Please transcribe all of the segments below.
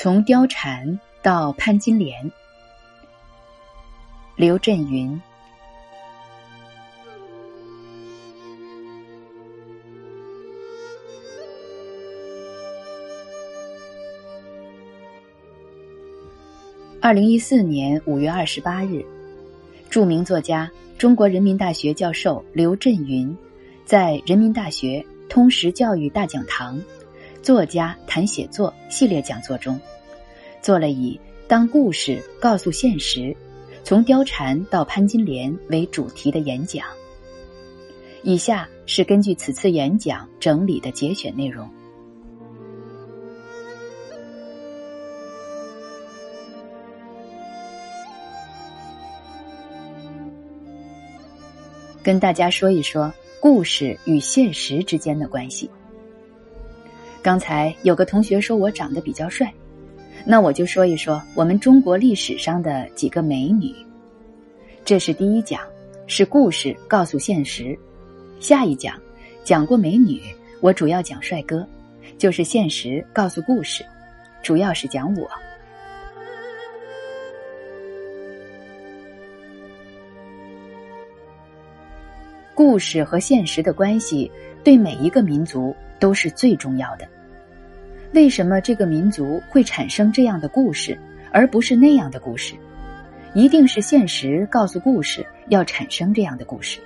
从貂蝉到潘金莲，刘震云。二零一四年五月二十八日，著名作家、中国人民大学教授刘震云，在人民大学通识教育大讲堂“作家谈写作”系列讲座中，做了以“当故事告诉现实，从貂蝉到潘金莲”为主题的演讲。以下是根据此次演讲整理的节选内容。跟大家说一说故事与现实之间的关系。刚才有个同学说我长得比较帅，那我就说一说我们中国历史上的几个美女。这是第一讲，是故事告诉现实。下一讲讲过美女，我主要讲帅哥，就是现实告诉故事，主要是讲我。故事和现实的关系，对每一个民族都是最重要的。为什么这个民族会产生这样的故事，而不是那样的故事？一定是现实告诉故事要产生这样的故事。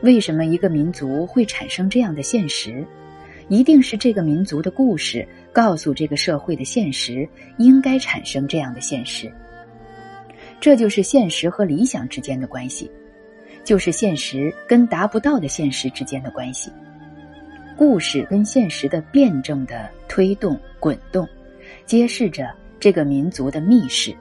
为什么一个民族会产生这样的现实？一定是这个民族的故事告诉这个社会的现实应该产生这样的现实。这就是现实和理想之间的关系。就是现实跟达不到的现实之间的关系，故事跟现实的辩证的推动滚动，揭示着这个民族的密室。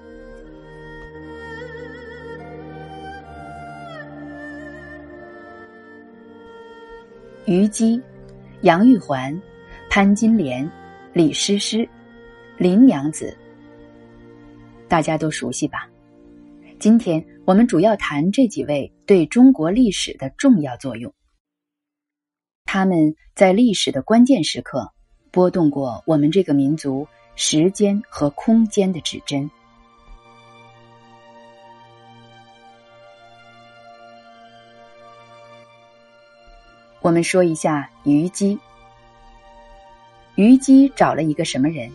虞姬、杨玉环、潘金莲、李师师、林娘子，大家都熟悉吧？今天我们主要谈这几位对中国历史的重要作用。他们在历史的关键时刻拨动过我们这个民族时间和空间的指针。我们说一下虞姬。虞姬找了一个什么人？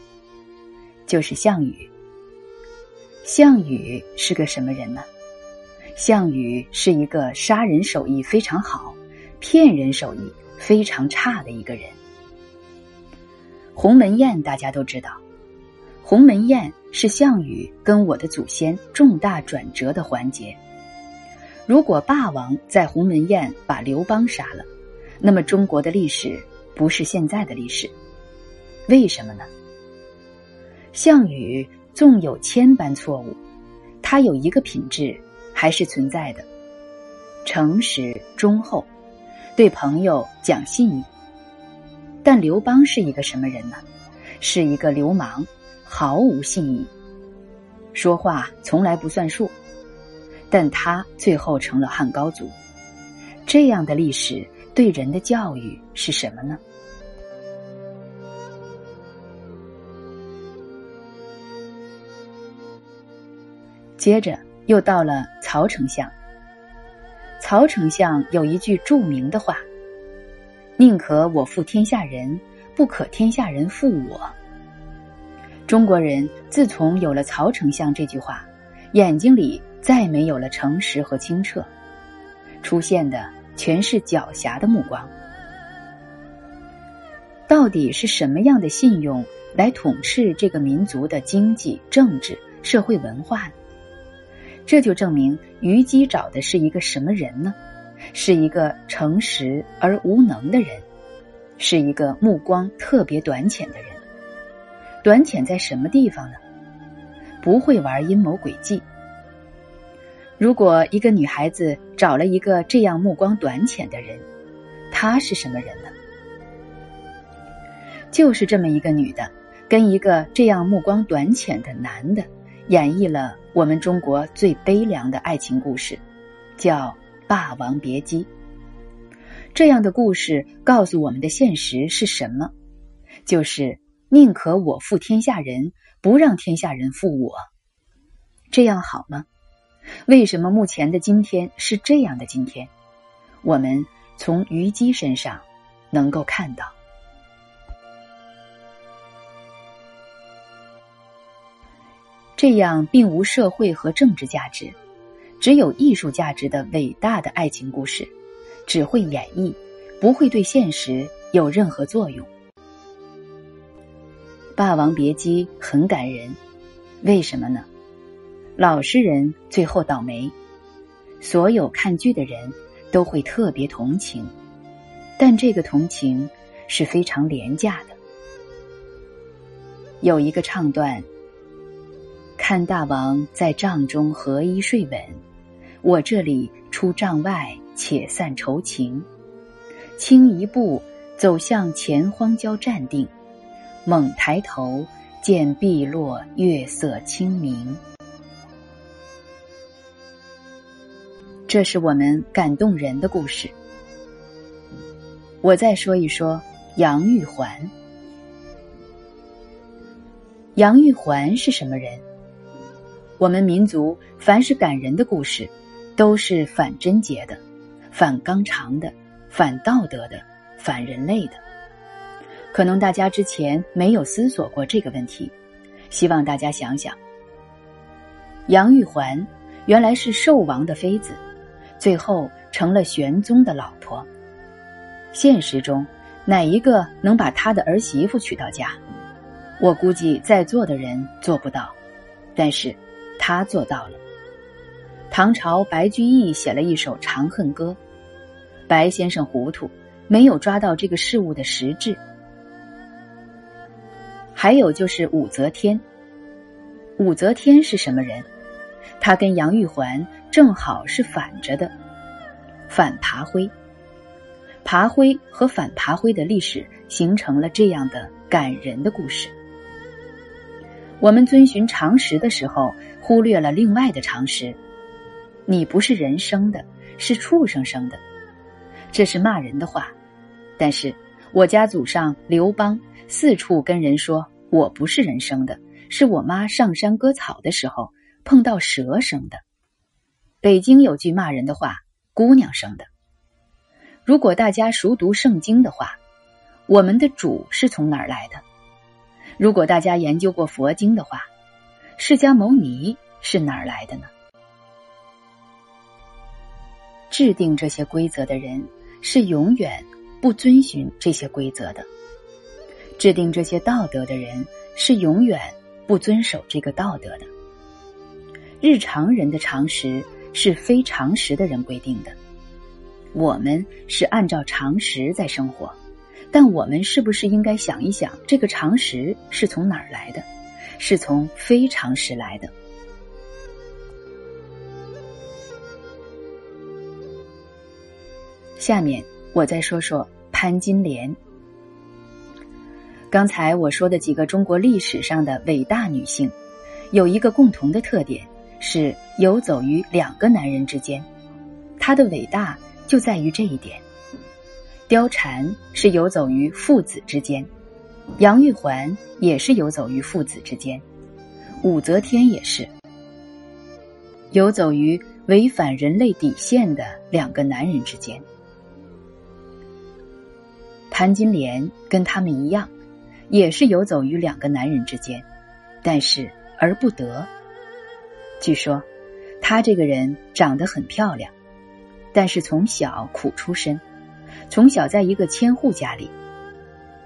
就是项羽。项羽是个什么人呢？项羽是一个杀人手艺非常好、骗人手艺非常差的一个人。鸿门宴大家都知道，鸿门宴是项羽跟我的祖先重大转折的环节。如果霸王在鸿门宴把刘邦杀了，那么中国的历史不是现在的历史。为什么呢？项羽。纵有千般错误，他有一个品质还是存在的：诚实忠厚，对朋友讲信义。但刘邦是一个什么人呢？是一个流氓，毫无信义，说话从来不算数。但他最后成了汉高祖。这样的历史对人的教育是什么呢？接着又到了曹丞相。曹丞相有一句著名的话：“宁可我负天下人，不可天下人负我。”中国人自从有了曹丞相这句话，眼睛里再没有了诚实和清澈，出现的全是狡黠的目光。到底是什么样的信用来统治这个民族的经济、政治、社会文化呢？这就证明虞姬找的是一个什么人呢？是一个诚实而无能的人，是一个目光特别短浅的人。短浅在什么地方呢？不会玩阴谋诡计。如果一个女孩子找了一个这样目光短浅的人，她是什么人呢？就是这么一个女的，跟一个这样目光短浅的男的。演绎了我们中国最悲凉的爱情故事，叫《霸王别姬》。这样的故事告诉我们的现实是什么？就是宁可我负天下人，不让天下人负我。这样好吗？为什么目前的今天是这样的今天？我们从虞姬身上能够看到，这样并无社会和政治价值，只有艺术价值的伟大的爱情故事，只会演绎，不会对现实有任何作用。《霸王别姬》很感人，为什么呢？老实人最后倒霉，所有看剧的人都会特别同情，但这个同情是非常廉价的。有一个唱段：看大王在帐中合衣睡稳，我这里出帐外且散愁情。轻一步走向前荒郊站定，猛抬头见碧落月色清明。这是我们感动人的故事。我再说一说杨玉环。杨玉环是什么人？我们民族凡是感人的故事，都是反贞洁的、反纲常的、反道德的、反人类的。可能大家之前没有思索过这个问题，希望大家想想。杨玉环原来是寿王的妃子。最后成了玄宗的老婆。现实中，哪一个能把他的儿媳妇娶到家？我估计在座的人做不到，但是他做到了。唐朝白居易写了一首《长恨歌》，白先生糊涂，没有抓到这个事物的实质。还有就是武则天。武则天是什么人？他跟杨玉环。正好是反着的，反爬灰。爬灰和反爬灰的历史形成了这样的感人的故事。我们遵循常识的时候，忽略了另外的常识。你不是人生的，是畜生生的，这是骂人的话。但是我家祖上刘邦四处跟人说我不是人生的，是我妈上山割草的时候碰到蛇生的。北京有句骂人的话：“姑娘生的。”如果大家熟读圣经的话，我们的主是从哪儿来的？如果大家研究过佛经的话，释迦牟尼是哪儿来的呢？制定这些规则的人是永远不遵循这些规则的；制定这些道德的人是永远不遵守这个道德的。日常人的常识。是非常识的人规定的，我们是按照常识在生活，但我们是不是应该想一想，这个常识是从哪儿来的？是从非常识来的。下面我再说说潘金莲。刚才我说的几个中国历史上的伟大女性，有一个共同的特点。是游走于两个男人之间，她的伟大就在于这一点。貂蝉是游走于父子之间，杨玉环也是游走于父子之间，武则天也是游走于违反人类底线的两个男人之间。潘金莲跟他们一样，也是游走于两个男人之间，但是而不得。据说，她这个人长得很漂亮，但是从小苦出身，从小在一个千户家里，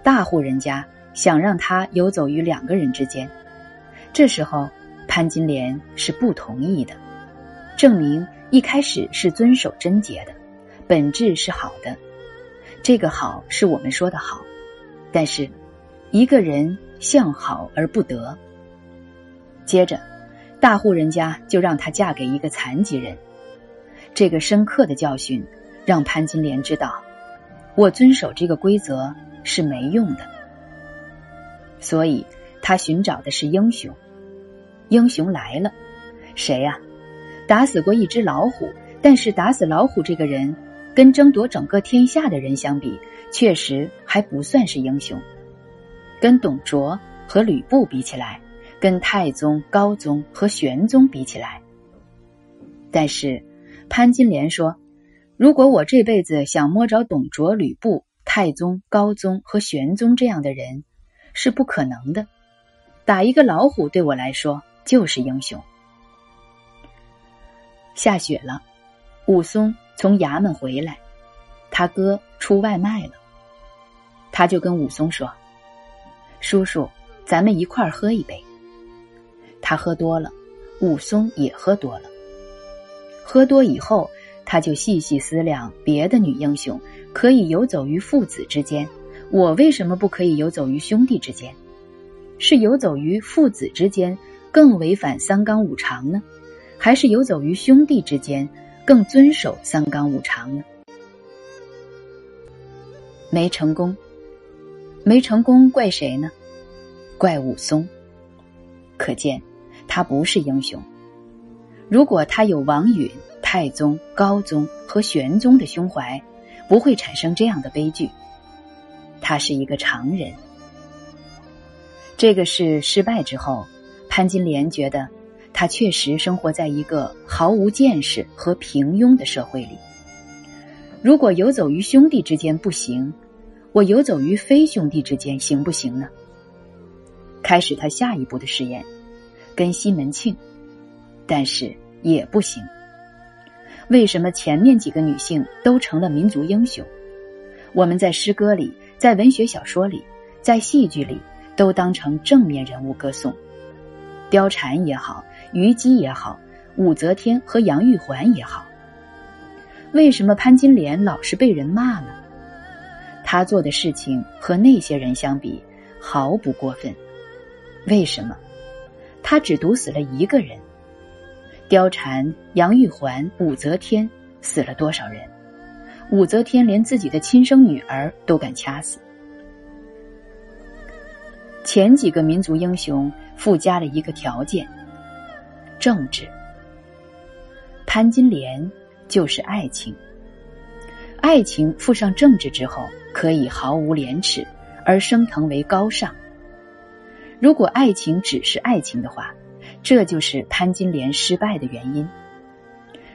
大户人家想让她游走于两个人之间，这时候潘金莲是不同意的，证明一开始是遵守贞洁的，本质是好的，这个好是我们说的好，但是一个人向好而不得，接着。大户人家就让她嫁给一个残疾人，这个深刻的教训让潘金莲知道，我遵守这个规则是没用的。所以他寻找的是英雄，英雄来了，谁呀？打死过一只老虎，但是打死老虎这个人，跟争夺整个天下的人相比，确实还不算是英雄。跟董卓和吕布比起来，跟太宗、高宗和玄宗比起来，但是潘金莲说：“如果我这辈子想摸着董卓、吕布、太宗、高宗和玄宗这样的人，是不可能的。打一个老虎对我来说就是英雄。”下雪了，武松从衙门回来，他哥出外卖了，他就跟武松说：“叔叔，咱们一块儿喝一杯。”他喝多了，武松也喝多了。喝多以后，他就细细思量：别的女英雄可以游走于父子之间，我为什么不可以游走于兄弟之间？是游走于父子之间更违反三纲五常呢？还是游走于兄弟之间，更遵守三纲五常呢？没成功，没成功，怪谁呢？怪武松。可见他不是英雄。如果他有王允、太宗、高宗和玄宗的胸怀，不会产生这样的悲剧。他是一个常人。这个事失败之后，潘金莲觉得。他确实生活在一个毫无见识和平庸的社会里。如果游走于兄弟之间不行，我游走于非兄弟之间行不行呢？开始他下一步的试验，跟西门庆，但是也不行。为什么前面几个女性都成了民族英雄？我们在诗歌里，在文学小说里，在戏剧里，都当成正面人物歌颂。貂蝉也好，虞姬也好，武则天和杨玉环也好，为什么潘金莲老是被人骂呢？她做的事情和那些人相比毫不过分，为什么？她只毒死了一个人。貂蝉、杨玉环、武则天死了多少人？武则天连自己的亲生女儿都敢掐死。前几个民族英雄附加了一个条件：政治。潘金莲就是爱情，爱情附上政治之后，可以毫无廉耻而升腾为高尚。如果爱情只是爱情的话，这就是潘金莲失败的原因。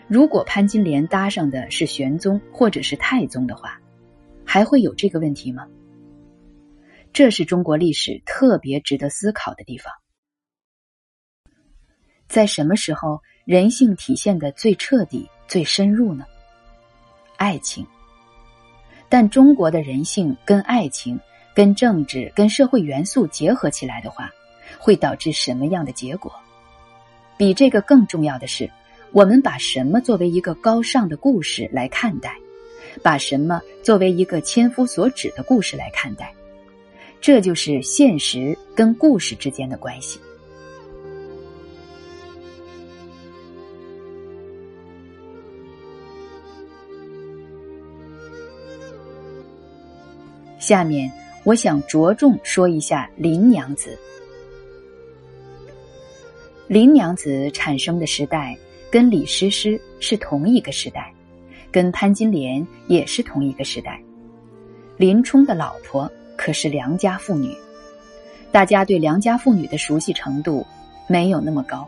如果潘金莲搭上的是玄宗或者是太宗的话，还会有这个问题吗？这是中国历史特别值得思考的地方。在什么时候人性体现的最彻底、最深入呢？爱情。但中国的人性跟爱情、跟政治、跟社会元素结合起来的话，会导致什么样的结果？比这个更重要的是，我们把什么作为一个高尚的故事来看待？把什么作为一个千夫所指的故事来看待？这就是现实跟故事之间的关系。下面，我想着重说一下林娘子。林娘子产生的时代跟李师师是同一个时代，跟潘金莲也是同一个时代。林冲的老婆。可是良家妇女，大家对良家妇女的熟悉程度没有那么高。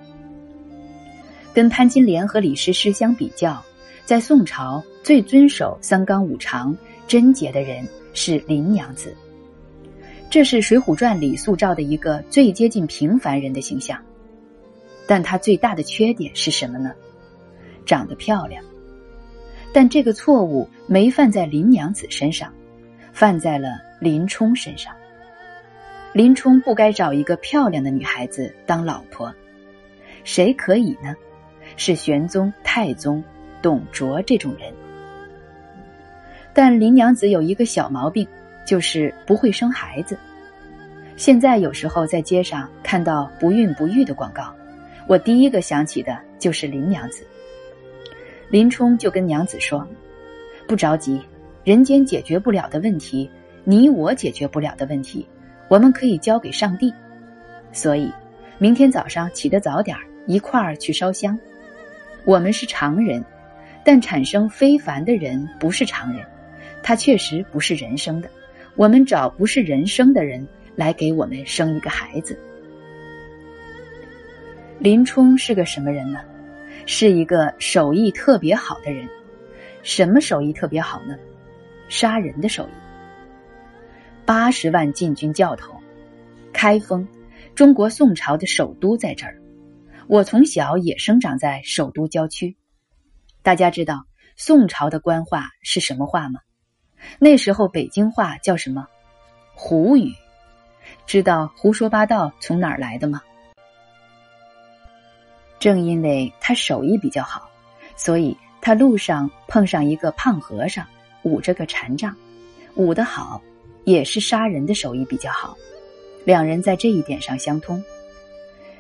跟潘金莲和李师师相比较，在宋朝最遵守三纲五常、贞洁的人是林娘子。这是《水浒传》里塑造的一个最接近平凡人的形象。但她最大的缺点是什么呢？长得漂亮。但这个错误没犯在林娘子身上。犯在了林冲身上。林冲不该找一个漂亮的女孩子当老婆，谁可以呢？是玄宗、太宗、董卓这种人。但林娘子有一个小毛病，就是不会生孩子。现在有时候在街上看到不孕不育的广告，我第一个想起的就是林娘子。林冲就跟娘子说：“不着急。”人间解决不了的问题，你我解决不了的问题，我们可以交给上帝。所以，明天早上起得早点儿，一块儿去烧香。我们是常人，但产生非凡的人不是常人，他确实不是人生的。我们找不是人生的人来给我们生一个孩子。林冲是个什么人呢？是一个手艺特别好的人。什么手艺特别好呢？杀人的手艺。八十万禁军教头，开封，中国宋朝的首都在这儿。我从小也生长在首都郊区。大家知道宋朝的官话是什么话吗？那时候北京话叫什么？胡语。知道胡说八道从哪儿来的吗？正因为他手艺比较好，所以他路上碰上一个胖和尚，舞着个禅杖，舞得好，也是杀人的手艺比较好。两人在这一点上相通。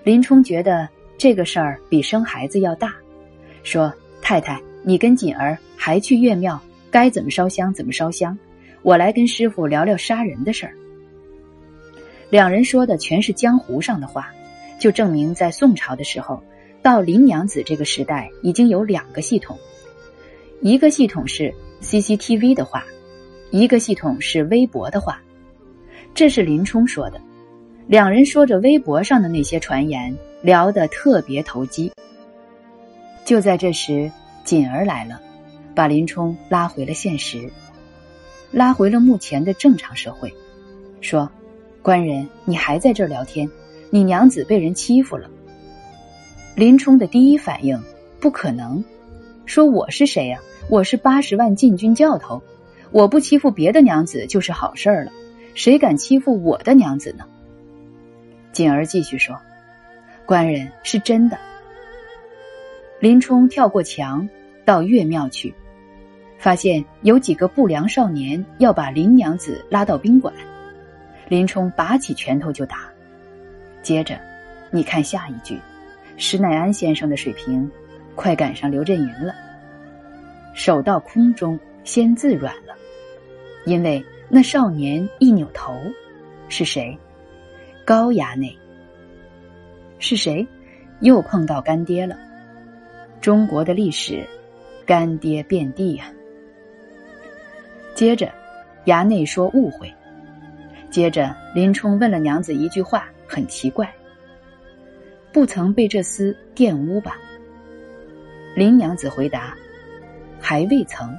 林冲觉得这个事儿比生孩子要大，说：“太太，你跟锦儿还去岳庙，该怎么烧香怎么烧香，我来跟师傅聊聊杀人的事儿。”两人说的全是江湖上的话，就证明在宋朝的时候。到林娘子这个时代，已经有两个系统，一个系统是 CCTV 的话，一个系统是微博的话。这是林冲说的。两人说着微博上的那些传言，聊得特别投机。就在这时，锦儿来了，把林冲拉回了现实，拉回了目前的正常社会，说：“官人，你还在这儿聊天？你娘子被人欺负了。”林冲的第一反应不可能，说我是谁呀？我是八十万禁军教头，我不欺负别的娘子就是好事儿了，谁敢欺负我的娘子呢？锦儿继续说：“官人是真的。”林冲跳过墙到岳庙去，发现有几个不良少年要把林娘子拉到宾馆，林冲拔起拳头就打。接着，你看下一句。施耐庵先生的水平，快赶上刘震云了。手到空中，先自软了，因为那少年一扭头，是谁？高衙内。是谁？又碰到干爹了。中国的历史，干爹遍地呀。接着，衙内说误会。接着，林冲问了娘子一句话，很奇怪。不曾被这厮玷污吧？林娘子回答：“还未曾。”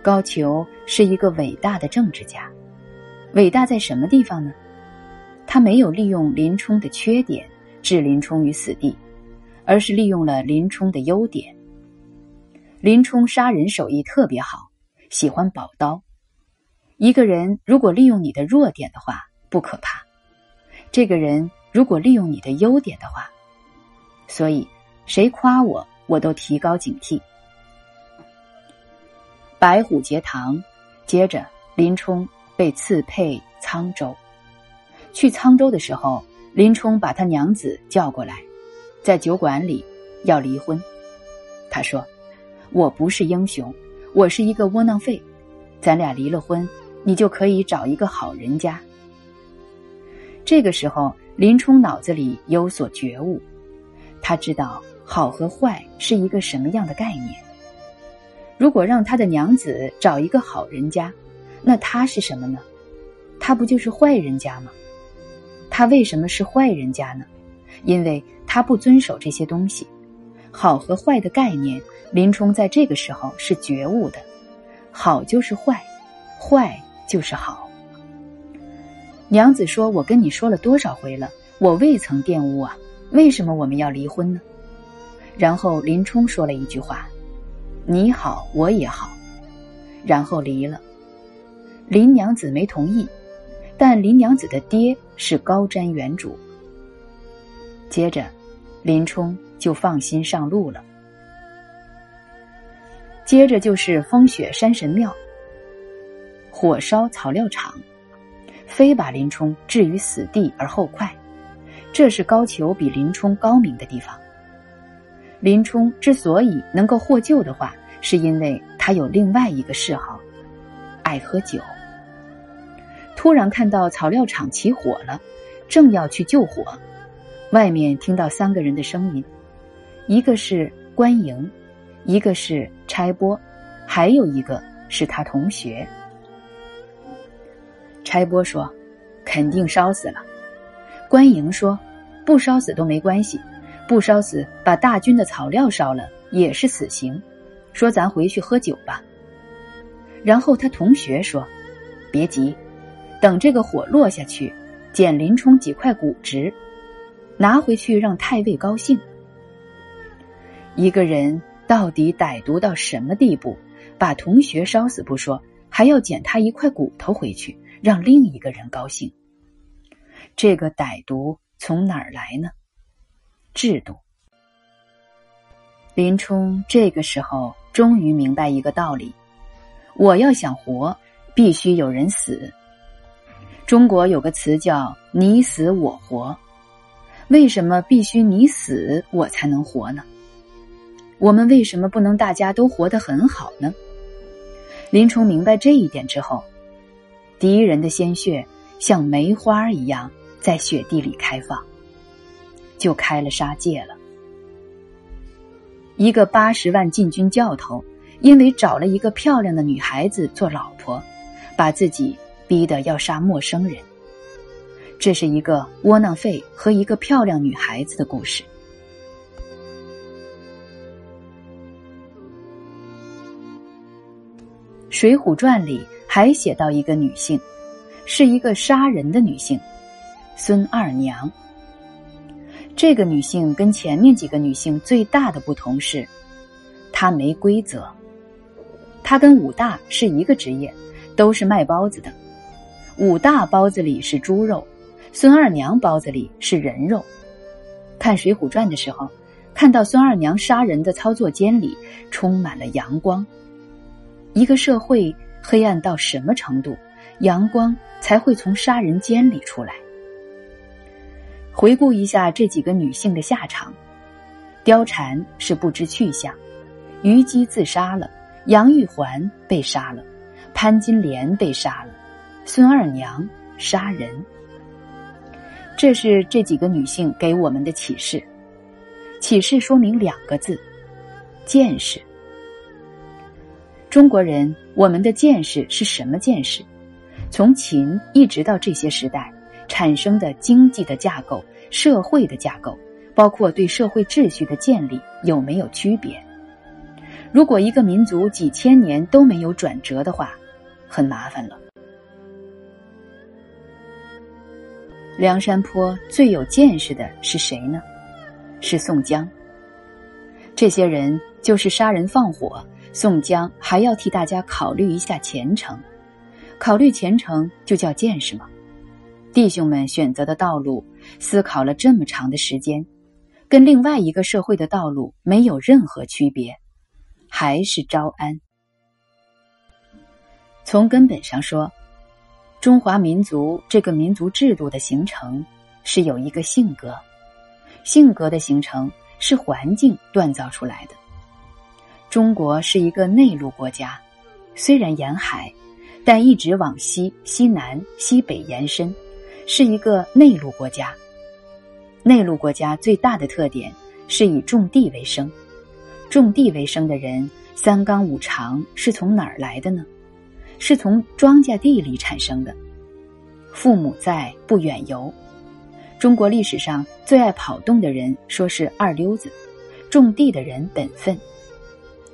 高俅是一个伟大的政治家，伟大在什么地方呢？他没有利用林冲的缺点置林冲于死地，而是利用了林冲的优点。林冲杀人手艺特别好，喜欢宝刀。一个人如果利用你的弱点的话，不可怕。这个人。如果利用你的优点的话，所以谁夸我，我都提高警惕。白虎节堂，接着林冲被赐配沧州。去沧州的时候，林冲把他娘子叫过来，在酒馆里要离婚。他说：“我不是英雄，我是一个窝囊废。咱俩离了婚，你就可以找一个好人家。”这个时候。林冲脑子里有所觉悟，他知道好和坏是一个什么样的概念。如果让他的娘子找一个好人家，那他是什么呢？他不就是坏人家吗？他为什么是坏人家呢？因为他不遵守这些东西。好和坏的概念，林冲在这个时候是觉悟的。好就是坏，坏就是好。娘子说：“我跟你说了多少回了，我未曾玷污啊，为什么我们要离婚呢？”然后林冲说了一句话：“你好，我也好。”然后离了。林娘子没同意，但林娘子的爹是高瞻远瞩。接着，林冲就放心上路了。接着就是风雪山神庙，火烧草料场。非把林冲置于死地而后快，这是高俅比林冲高明的地方。林冲之所以能够获救的话，是因为他有另外一个嗜好，爱喝酒。突然看到草料场起火了，正要去救火，外面听到三个人的声音，一个是关营，一个是差拨，还有一个是他同学。差拨说：“肯定烧死了。”关营说：“不烧死都没关系，不烧死把大军的草料烧了也是死刑。”说：“咱回去喝酒吧。”然后他同学说：“别急，等这个火落下去，捡林冲几块骨殖，拿回去让太尉高兴。”一个人到底歹毒到什么地步？把同学烧死不说，还要捡他一块骨头回去，让另一个人高兴。这个歹毒从哪儿来呢？制度。林冲这个时候终于明白一个道理：我要想活，必须有人死。中国有个词叫“你死我活”，为什么必须你死我才能活呢？我们为什么不能大家都活得很好呢？林冲明白这一点之后，敌人的鲜血像梅花一样在雪地里开放，就开了杀戒了。一个八十万禁军教头，因为找了一个漂亮的女孩子做老婆，把自己逼得要杀陌生人。这是一个窝囊废和一个漂亮女孩子的故事。《水浒传》里还写到一个女性，是一个杀人的女性，孙二娘。这个女性跟前面几个女性最大的不同是，她没规则。她跟武大是一个职业，都是卖包子的。武大包子里是猪肉，孙二娘包子里是人肉。看《水浒传》的时候，看到孙二娘杀人的操作间里充满了阳光。一个社会黑暗到什么程度，阳光才会从杀人间里出来？回顾一下这几个女性的下场：貂蝉是不知去向，虞姬自杀了，杨玉环被杀了，潘金莲被杀了，孙二娘杀人。这是这几个女性给我们的启示。启示说明两个字：见识。中国人，我们的见识是什么见识？从秦一直到这些时代产生的经济的架构、社会的架构，包括对社会秩序的建立，有没有区别？如果一个民族几千年都没有转折的话，很麻烦了。梁山坡最有见识的是谁呢？是宋江。这些人就是杀人放火。宋江还要替大家考虑一下前程，考虑前程就叫见识吗？弟兄们选择的道路，思考了这么长的时间，跟另外一个社会的道路没有任何区别，还是招安。从根本上说，中华民族这个民族制度的形成是有一个性格，性格的形成是环境锻造出来的。中国是一个内陆国家，虽然沿海，但一直往西、西南、西北延伸，是一个内陆国家。内陆国家最大的特点是以种地为生，种地为生的人三纲五常是从哪儿来的呢？是从庄稼地里产生的。父母在，不远游。中国历史上最爱跑动的人，说是二溜子，种地的人本分。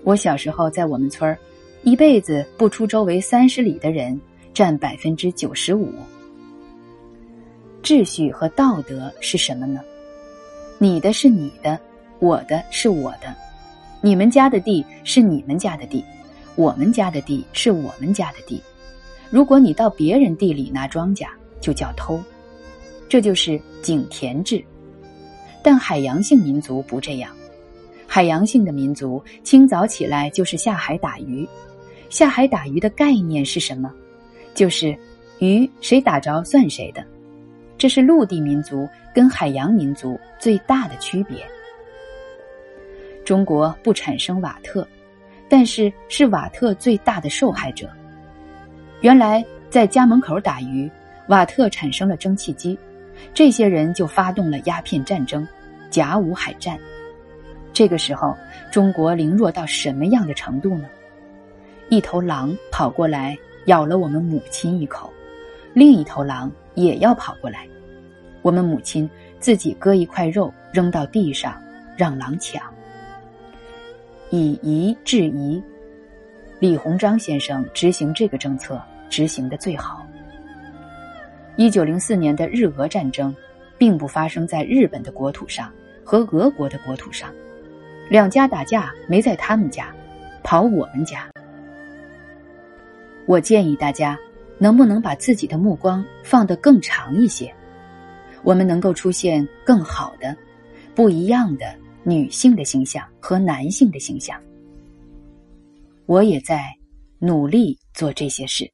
我小时候在我们村儿，一辈子不出周围三十里的人占百分之九十五。秩序和道德是什么呢？你的是你的，我的是我的，你们家的地是你们家的地，我们家的地是我们家的地。如果你到别人地里拿庄稼，就叫偷，这就是井田制。但海洋性民族不这样。海洋性的民族，清早起来就是下海打鱼。下海打鱼的概念是什么？就是鱼谁打着算谁的。这是陆地民族跟海洋民族最大的区别。中国不产生瓦特，但是是瓦特最大的受害者。原来在家门口打鱼，瓦特产生了蒸汽机，这些人就发动了鸦片战争，甲午海战。这个时候，中国凌弱到什么样的程度呢？一头狼跑过来咬了我们母亲一口，另一头狼也要跑过来，我们母亲自己割一块肉扔到地上，让狼抢。以夷制夷，李鸿章先生执行这个政策执行的最好。一九零四年的日俄战争，并不发生在日本的国土上和俄国的国土上，两家打架没在他们家，跑我们家。我建议大家，能不能把自己的目光放得更长一些？我们能够出现更好的、不一样的女性的形象和男性的形象。我也在努力做这些事。